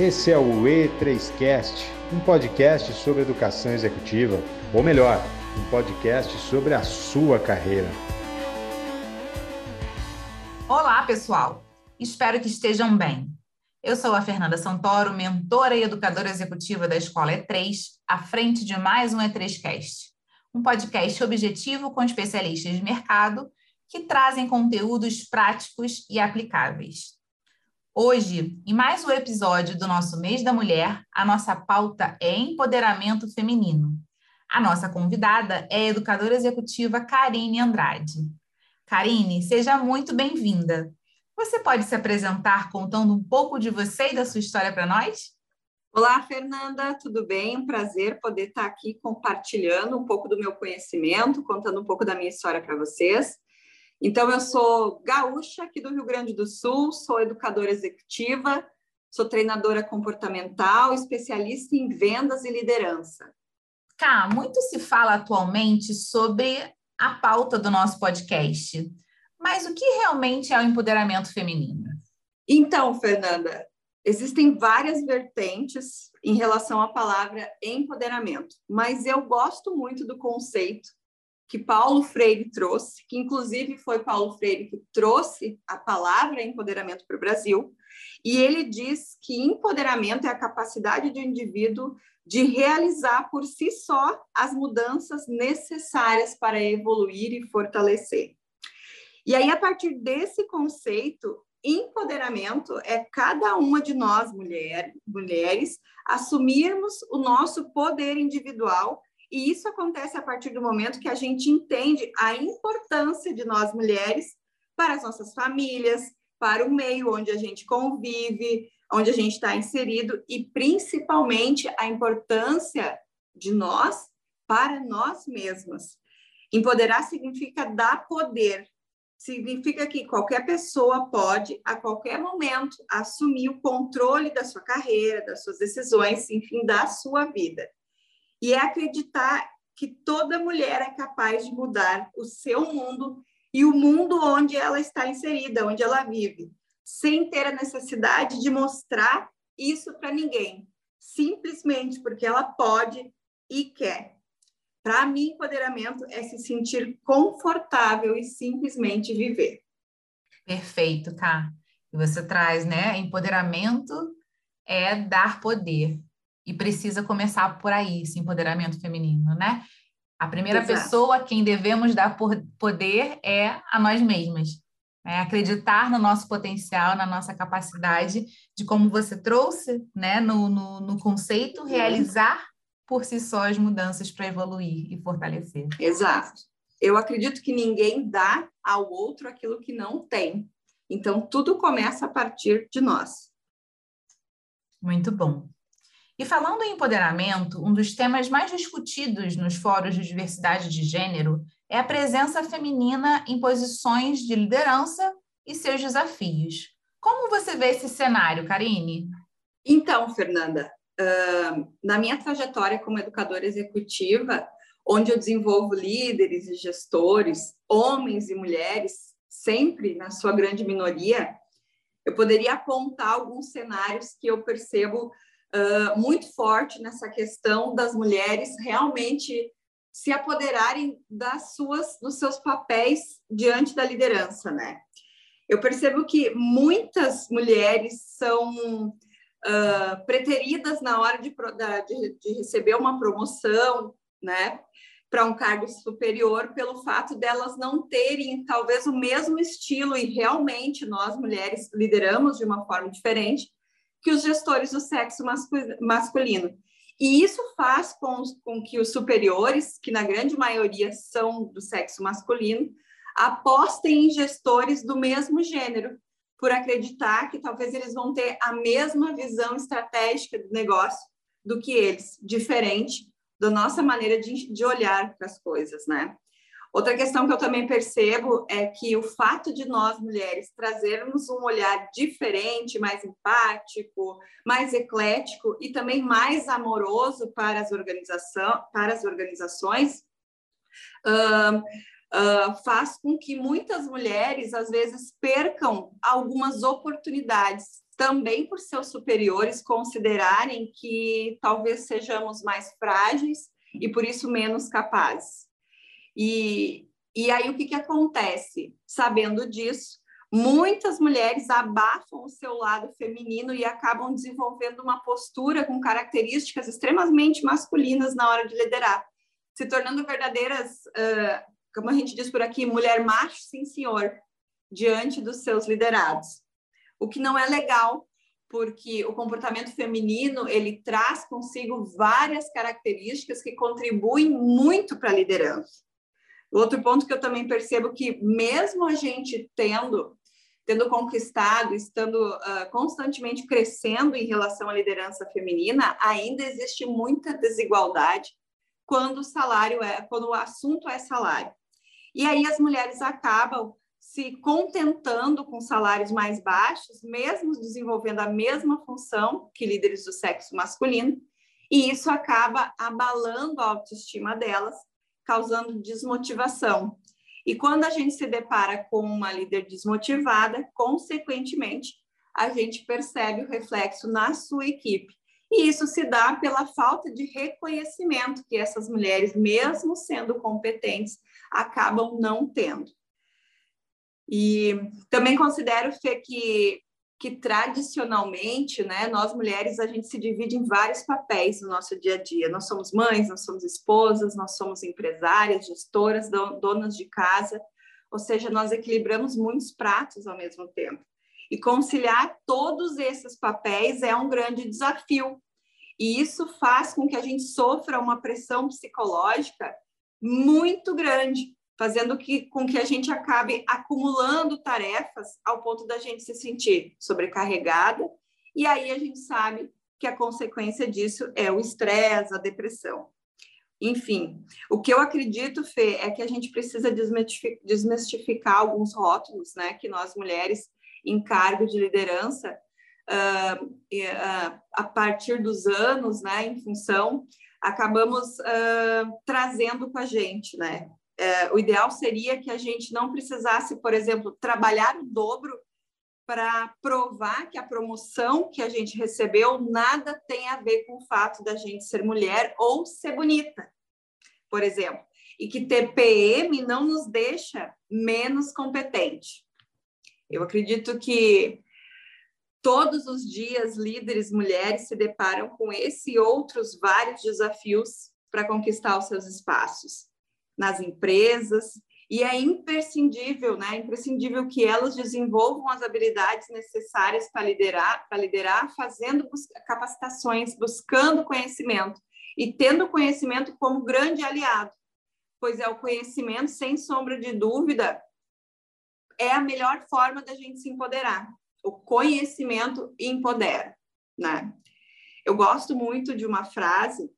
Esse é o E3Cast, um podcast sobre educação executiva, ou melhor, um podcast sobre a sua carreira. Olá, pessoal! Espero que estejam bem. Eu sou a Fernanda Santoro, mentora e educadora executiva da Escola E3, à frente de mais um E3Cast, um podcast objetivo com especialistas de mercado que trazem conteúdos práticos e aplicáveis. Hoje, em mais um episódio do nosso Mês da Mulher, a nossa pauta é empoderamento feminino. A nossa convidada é a educadora executiva Karine Andrade. Karine, seja muito bem-vinda. Você pode se apresentar contando um pouco de você e da sua história para nós? Olá, Fernanda, tudo bem? Um prazer poder estar aqui compartilhando um pouco do meu conhecimento, contando um pouco da minha história para vocês. Então, eu sou gaúcha aqui do Rio Grande do Sul, sou educadora executiva, sou treinadora comportamental, especialista em vendas e liderança. Cá, muito se fala atualmente sobre a pauta do nosso podcast, mas o que realmente é o empoderamento feminino? Então, Fernanda, existem várias vertentes em relação à palavra empoderamento, mas eu gosto muito do conceito que Paulo Freire trouxe, que inclusive foi Paulo Freire que trouxe a palavra empoderamento para o Brasil, e ele diz que empoderamento é a capacidade do indivíduo de realizar por si só as mudanças necessárias para evoluir e fortalecer. E aí, a partir desse conceito, empoderamento é cada uma de nós, mulher, mulheres, assumirmos o nosso poder individual e isso acontece a partir do momento que a gente entende a importância de nós mulheres para as nossas famílias, para o meio onde a gente convive, onde a gente está inserido e principalmente a importância de nós para nós mesmas. Empoderar significa dar poder, significa que qualquer pessoa pode, a qualquer momento, assumir o controle da sua carreira, das suas decisões, enfim, da sua vida e é acreditar que toda mulher é capaz de mudar o seu mundo e o mundo onde ela está inserida, onde ela vive, sem ter a necessidade de mostrar isso para ninguém, simplesmente porque ela pode e quer. Para mim, empoderamento é se sentir confortável e simplesmente viver. Perfeito, tá? E você traz, né? Empoderamento é dar poder e precisa começar por aí, esse empoderamento feminino, né? A primeira Exato. pessoa a quem devemos dar poder é a nós mesmas. É acreditar no nosso potencial, na nossa capacidade de, como você trouxe né, no, no, no conceito, realizar por si só as mudanças para evoluir e fortalecer. Exato. Eu acredito que ninguém dá ao outro aquilo que não tem. Então, tudo começa a partir de nós. Muito bom. E falando em empoderamento, um dos temas mais discutidos nos fóruns de diversidade de gênero é a presença feminina em posições de liderança e seus desafios. Como você vê esse cenário, Karine? Então, Fernanda, na minha trajetória como educadora executiva, onde eu desenvolvo líderes e gestores, homens e mulheres, sempre na sua grande minoria, eu poderia apontar alguns cenários que eu percebo muito forte nessa questão das mulheres realmente se apoderarem das suas, dos seus papéis diante da liderança, né? Eu percebo que muitas mulheres são uh, preteridas na hora de, de, de receber uma promoção, né? para um cargo superior pelo fato delas não terem talvez o mesmo estilo e realmente nós mulheres lideramos de uma forma diferente que os gestores do sexo masculino. E isso faz com, com que os superiores, que na grande maioria são do sexo masculino, apostem em gestores do mesmo gênero, por acreditar que talvez eles vão ter a mesma visão estratégica do negócio do que eles, diferente da nossa maneira de, de olhar para as coisas, né? Outra questão que eu também percebo é que o fato de nós mulheres trazermos um olhar diferente, mais empático, mais eclético e também mais amoroso para as, organização, para as organizações, uh, uh, faz com que muitas mulheres, às vezes, percam algumas oportunidades também por seus superiores considerarem que talvez sejamos mais frágeis e por isso menos capazes. E, e aí o que, que acontece? Sabendo disso, muitas mulheres abafam o seu lado feminino e acabam desenvolvendo uma postura com características extremamente masculinas na hora de liderar, se tornando verdadeiras, uh, como a gente diz por aqui, mulher macho, sim senhor, diante dos seus liderados. O que não é legal, porque o comportamento feminino ele traz consigo várias características que contribuem muito para a liderança. Outro ponto que eu também percebo que mesmo a gente tendo tendo conquistado, estando uh, constantemente crescendo em relação à liderança feminina, ainda existe muita desigualdade quando o salário é, quando o assunto é salário. E aí as mulheres acabam se contentando com salários mais baixos, mesmo desenvolvendo a mesma função que líderes do sexo masculino, e isso acaba abalando a autoestima delas, causando desmotivação. E quando a gente se depara com uma líder desmotivada, consequentemente, a gente percebe o reflexo na sua equipe. E isso se dá pela falta de reconhecimento que essas mulheres, mesmo sendo competentes, acabam não tendo. E também considero, Fê, que, que tradicionalmente, né, nós mulheres, a gente se divide em vários papéis no nosso dia a dia. Nós somos mães, nós somos esposas, nós somos empresárias, gestoras, donas de casa, ou seja, nós equilibramos muitos pratos ao mesmo tempo. E conciliar todos esses papéis é um grande desafio. E isso faz com que a gente sofra uma pressão psicológica muito grande, fazendo que, com que a gente acabe acumulando tarefas ao ponto da gente se sentir sobrecarregada, e aí a gente sabe que a consequência disso é o estresse, a depressão. Enfim, o que eu acredito, Fê, é que a gente precisa desmistificar alguns rótulos, né, que nós mulheres em cargo de liderança, uh, uh, a partir dos anos, né, em função, acabamos uh, trazendo com a gente, né? É, o ideal seria que a gente não precisasse, por exemplo, trabalhar o dobro para provar que a promoção que a gente recebeu nada tem a ver com o fato da gente ser mulher ou ser bonita, por exemplo, e que TPM não nos deixa menos competente. Eu acredito que todos os dias líderes mulheres se deparam com esse e outros vários desafios para conquistar os seus espaços nas empresas, e é imprescindível, né? Imprescindível que elas desenvolvam as habilidades necessárias para liderar, para liderar, fazendo capacitações, buscando conhecimento e tendo conhecimento como grande aliado, pois é o conhecimento, sem sombra de dúvida, é a melhor forma da gente se empoderar. O conhecimento empodera, né? Eu gosto muito de uma frase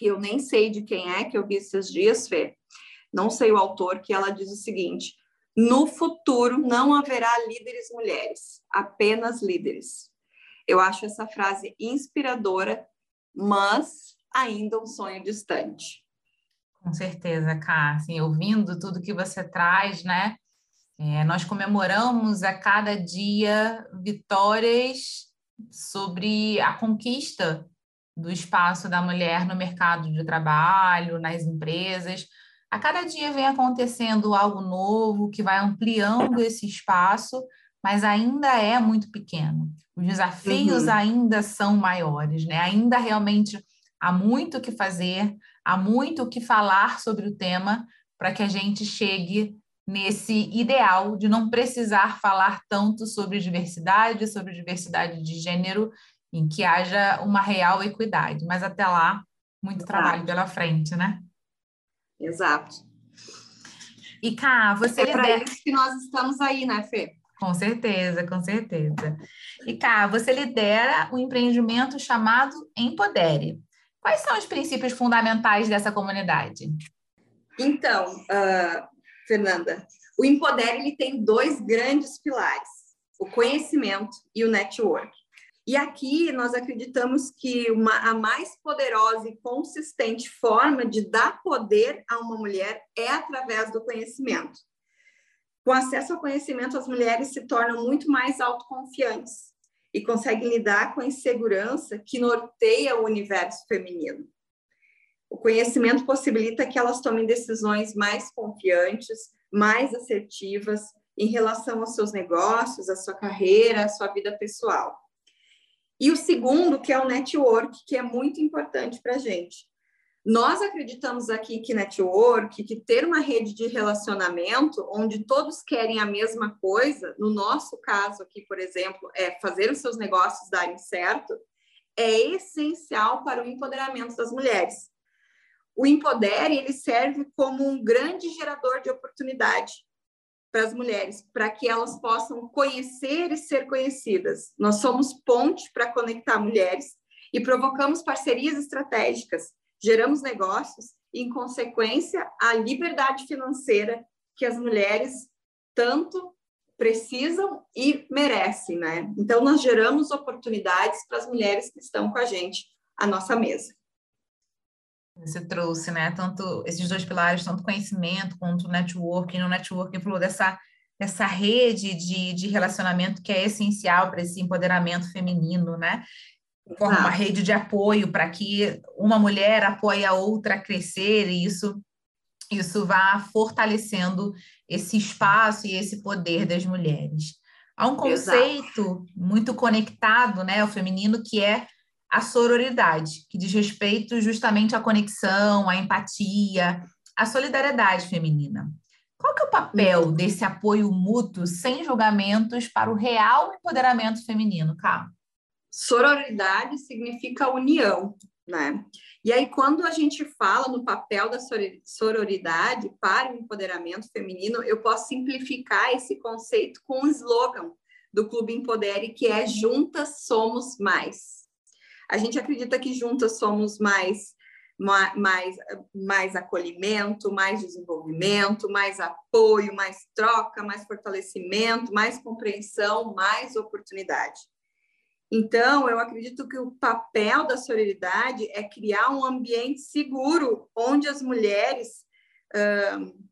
que eu nem sei de quem é, que eu vi esses dias, Fê, não sei o autor, que ela diz o seguinte: no futuro não haverá líderes mulheres, apenas líderes. Eu acho essa frase inspiradora, mas ainda um sonho distante. Com certeza, Cá. Assim, ouvindo tudo que você traz, né? É, nós comemoramos a cada dia vitórias sobre a conquista do espaço da mulher no mercado de trabalho, nas empresas. A cada dia vem acontecendo algo novo que vai ampliando esse espaço, mas ainda é muito pequeno. Os desafios uhum. ainda são maiores, né? Ainda realmente há muito o que fazer, há muito o que falar sobre o tema para que a gente chegue nesse ideal de não precisar falar tanto sobre diversidade, sobre diversidade de gênero em que haja uma real equidade. Mas até lá, muito Exato. trabalho pela frente, né? Exato. E Cá, você. É para isso que nós estamos aí, né, Fê? Com certeza, com certeza. E Cá, você lidera um empreendimento chamado Empodere. Quais são os princípios fundamentais dessa comunidade? Então, uh, Fernanda, o Empodere ele tem dois grandes pilares: o conhecimento e o network. E aqui nós acreditamos que uma, a mais poderosa e consistente forma de dar poder a uma mulher é através do conhecimento. Com acesso ao conhecimento, as mulheres se tornam muito mais autoconfiantes e conseguem lidar com a insegurança que norteia o universo feminino. O conhecimento possibilita que elas tomem decisões mais confiantes, mais assertivas em relação aos seus negócios, à sua carreira, à sua vida pessoal. E o segundo, que é o network, que é muito importante para a gente. Nós acreditamos aqui que network, que ter uma rede de relacionamento onde todos querem a mesma coisa, no nosso caso aqui, por exemplo, é fazer os seus negócios darem certo, é essencial para o empoderamento das mulheres. O Empodere, ele serve como um grande gerador de oportunidade para as mulheres, para que elas possam conhecer e ser conhecidas. Nós somos ponte para conectar mulheres e provocamos parcerias estratégicas geramos negócios e, em consequência, a liberdade financeira que as mulheres tanto precisam e merecem, né? Então, nós geramos oportunidades para as mulheres que estão com a gente à nossa mesa. Você trouxe, né? Tanto esses dois pilares, tanto conhecimento quanto networking. No networking falou dessa, dessa rede de, de relacionamento que é essencial para esse empoderamento feminino, né? forma uma rede de apoio para que uma mulher apoie a outra a crescer e isso isso vá fortalecendo esse espaço e esse poder das mulheres. Há um conceito Exato. muito conectado, né, ao feminino, que é a sororidade, que diz respeito justamente à conexão, à empatia, à solidariedade feminina. Qual que é o papel uhum. desse apoio mútuo sem julgamentos para o real empoderamento feminino, Carlos? Sororidade significa união, né? E aí, quando a gente fala no papel da sororidade para o empoderamento feminino, eu posso simplificar esse conceito com um slogan do Clube Empodere, que é Juntas Somos Mais. A gente acredita que juntas somos mais, mais, mais acolhimento, mais desenvolvimento, mais apoio, mais troca, mais fortalecimento, mais compreensão, mais oportunidade. Então, eu acredito que o papel da sororidade é criar um ambiente seguro onde as mulheres uh,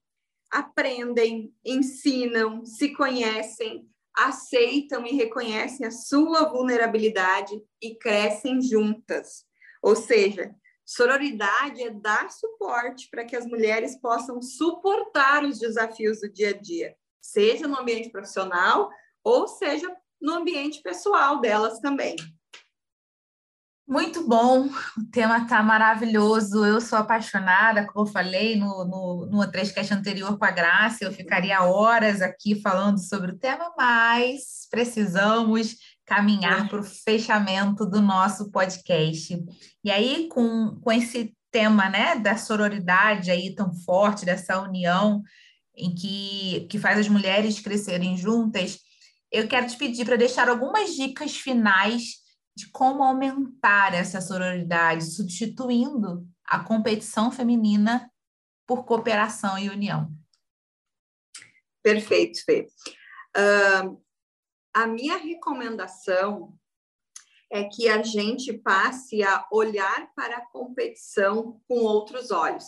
aprendem, ensinam, se conhecem, aceitam e reconhecem a sua vulnerabilidade e crescem juntas. Ou seja, sororidade é dar suporte para que as mulheres possam suportar os desafios do dia a dia, seja no ambiente profissional ou seja no ambiente pessoal delas também. Muito bom, o tema está maravilhoso. Eu sou apaixonada, como eu falei no, no, no anterior com a Graça, eu ficaria horas aqui falando sobre o tema, mas precisamos caminhar para o fechamento do nosso podcast. E aí, com, com esse tema né, da sororidade aí tão forte, dessa união em que, que faz as mulheres crescerem juntas, eu quero te pedir para deixar algumas dicas finais de como aumentar essa sororidade, substituindo a competição feminina por cooperação e união. Perfeito, Fê. Uh, a minha recomendação é que a gente passe a olhar para a competição com outros olhos,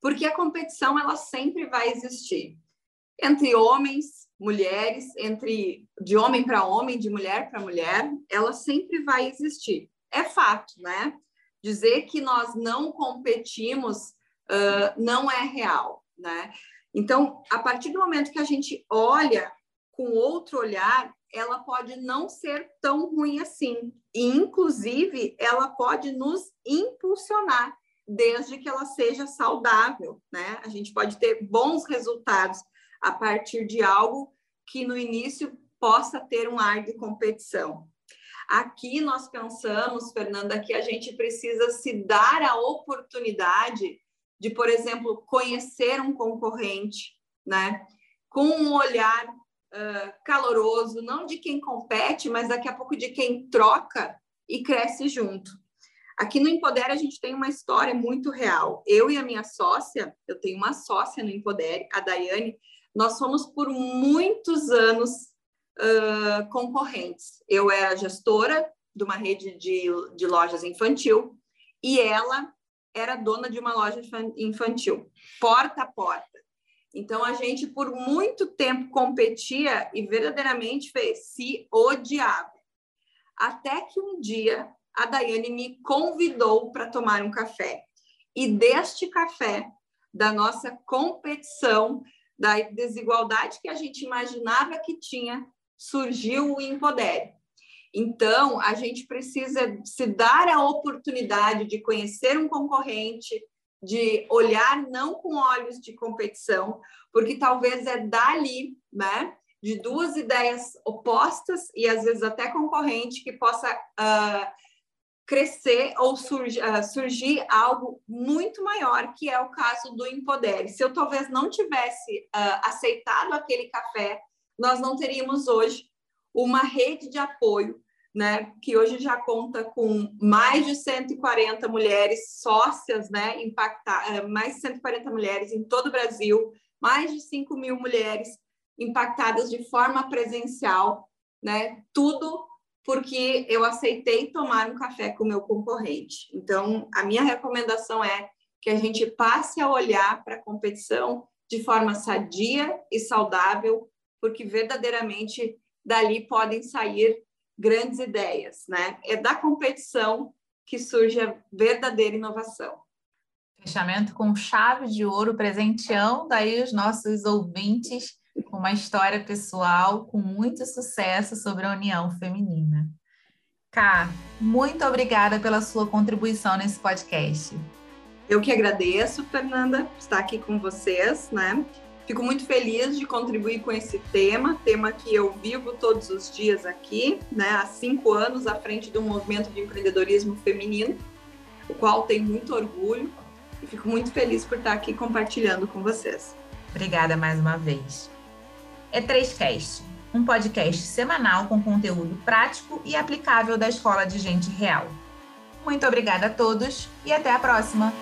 porque a competição ela sempre vai existir entre homens, mulheres, entre de homem para homem, de mulher para mulher, ela sempre vai existir. É fato, né? Dizer que nós não competimos uh, não é real, né? Então, a partir do momento que a gente olha com outro olhar, ela pode não ser tão ruim assim. E, inclusive, ela pode nos impulsionar, desde que ela seja saudável, né? A gente pode ter bons resultados a partir de algo que no início possa ter um ar de competição. Aqui nós pensamos, Fernanda, que a gente precisa se dar a oportunidade de, por exemplo, conhecer um concorrente, né? Com um olhar uh, caloroso, não de quem compete, mas daqui a pouco de quem troca e cresce junto. Aqui no Empodere a gente tem uma história muito real. Eu e a minha sócia, eu tenho uma sócia no Empodere, a Daiane, nós fomos por muitos anos uh, concorrentes. Eu era gestora de uma rede de, de lojas infantil e ela era dona de uma loja infantil, porta a porta. Então a gente por muito tempo competia e verdadeiramente fez, se odiava. até que um dia a Daiane me convidou para tomar um café. E deste café, da nossa competição, da desigualdade que a gente imaginava que tinha, surgiu o Empodere. Então, a gente precisa se dar a oportunidade de conhecer um concorrente, de olhar não com olhos de competição, porque talvez é dali, né, de duas ideias opostas e às vezes até concorrente que possa uh, crescer ou surgir, uh, surgir algo muito maior, que é o caso do Empodere. Se eu talvez não tivesse uh, aceitado aquele café, nós não teríamos hoje uma rede de apoio, né, que hoje já conta com mais de 140 mulheres sócias, né, impactar, mais de 140 mulheres em todo o Brasil, mais de 5 mil mulheres impactadas de forma presencial, né, tudo porque eu aceitei tomar um café com o meu concorrente. Então, a minha recomendação é que a gente passe a olhar para a competição de forma sadia e saudável, porque verdadeiramente dali podem sair grandes ideias, né? É da competição que surge a verdadeira inovação. Fechamento com chave de ouro, presenteão daí os nossos ouvintes com uma história pessoal com muito sucesso sobre a união feminina. Ká, muito obrigada pela sua contribuição nesse podcast. Eu que agradeço, Fernanda, estar aqui com vocês, né? Fico muito feliz de contribuir com esse tema, tema que eu vivo todos os dias aqui, né? Há cinco anos à frente um movimento de empreendedorismo feminino, o qual tenho muito orgulho e fico muito feliz por estar aqui compartilhando com vocês. Obrigada mais uma vez. E3Cast, um podcast semanal com conteúdo prático e aplicável da Escola de Gente Real. Muito obrigada a todos e até a próxima!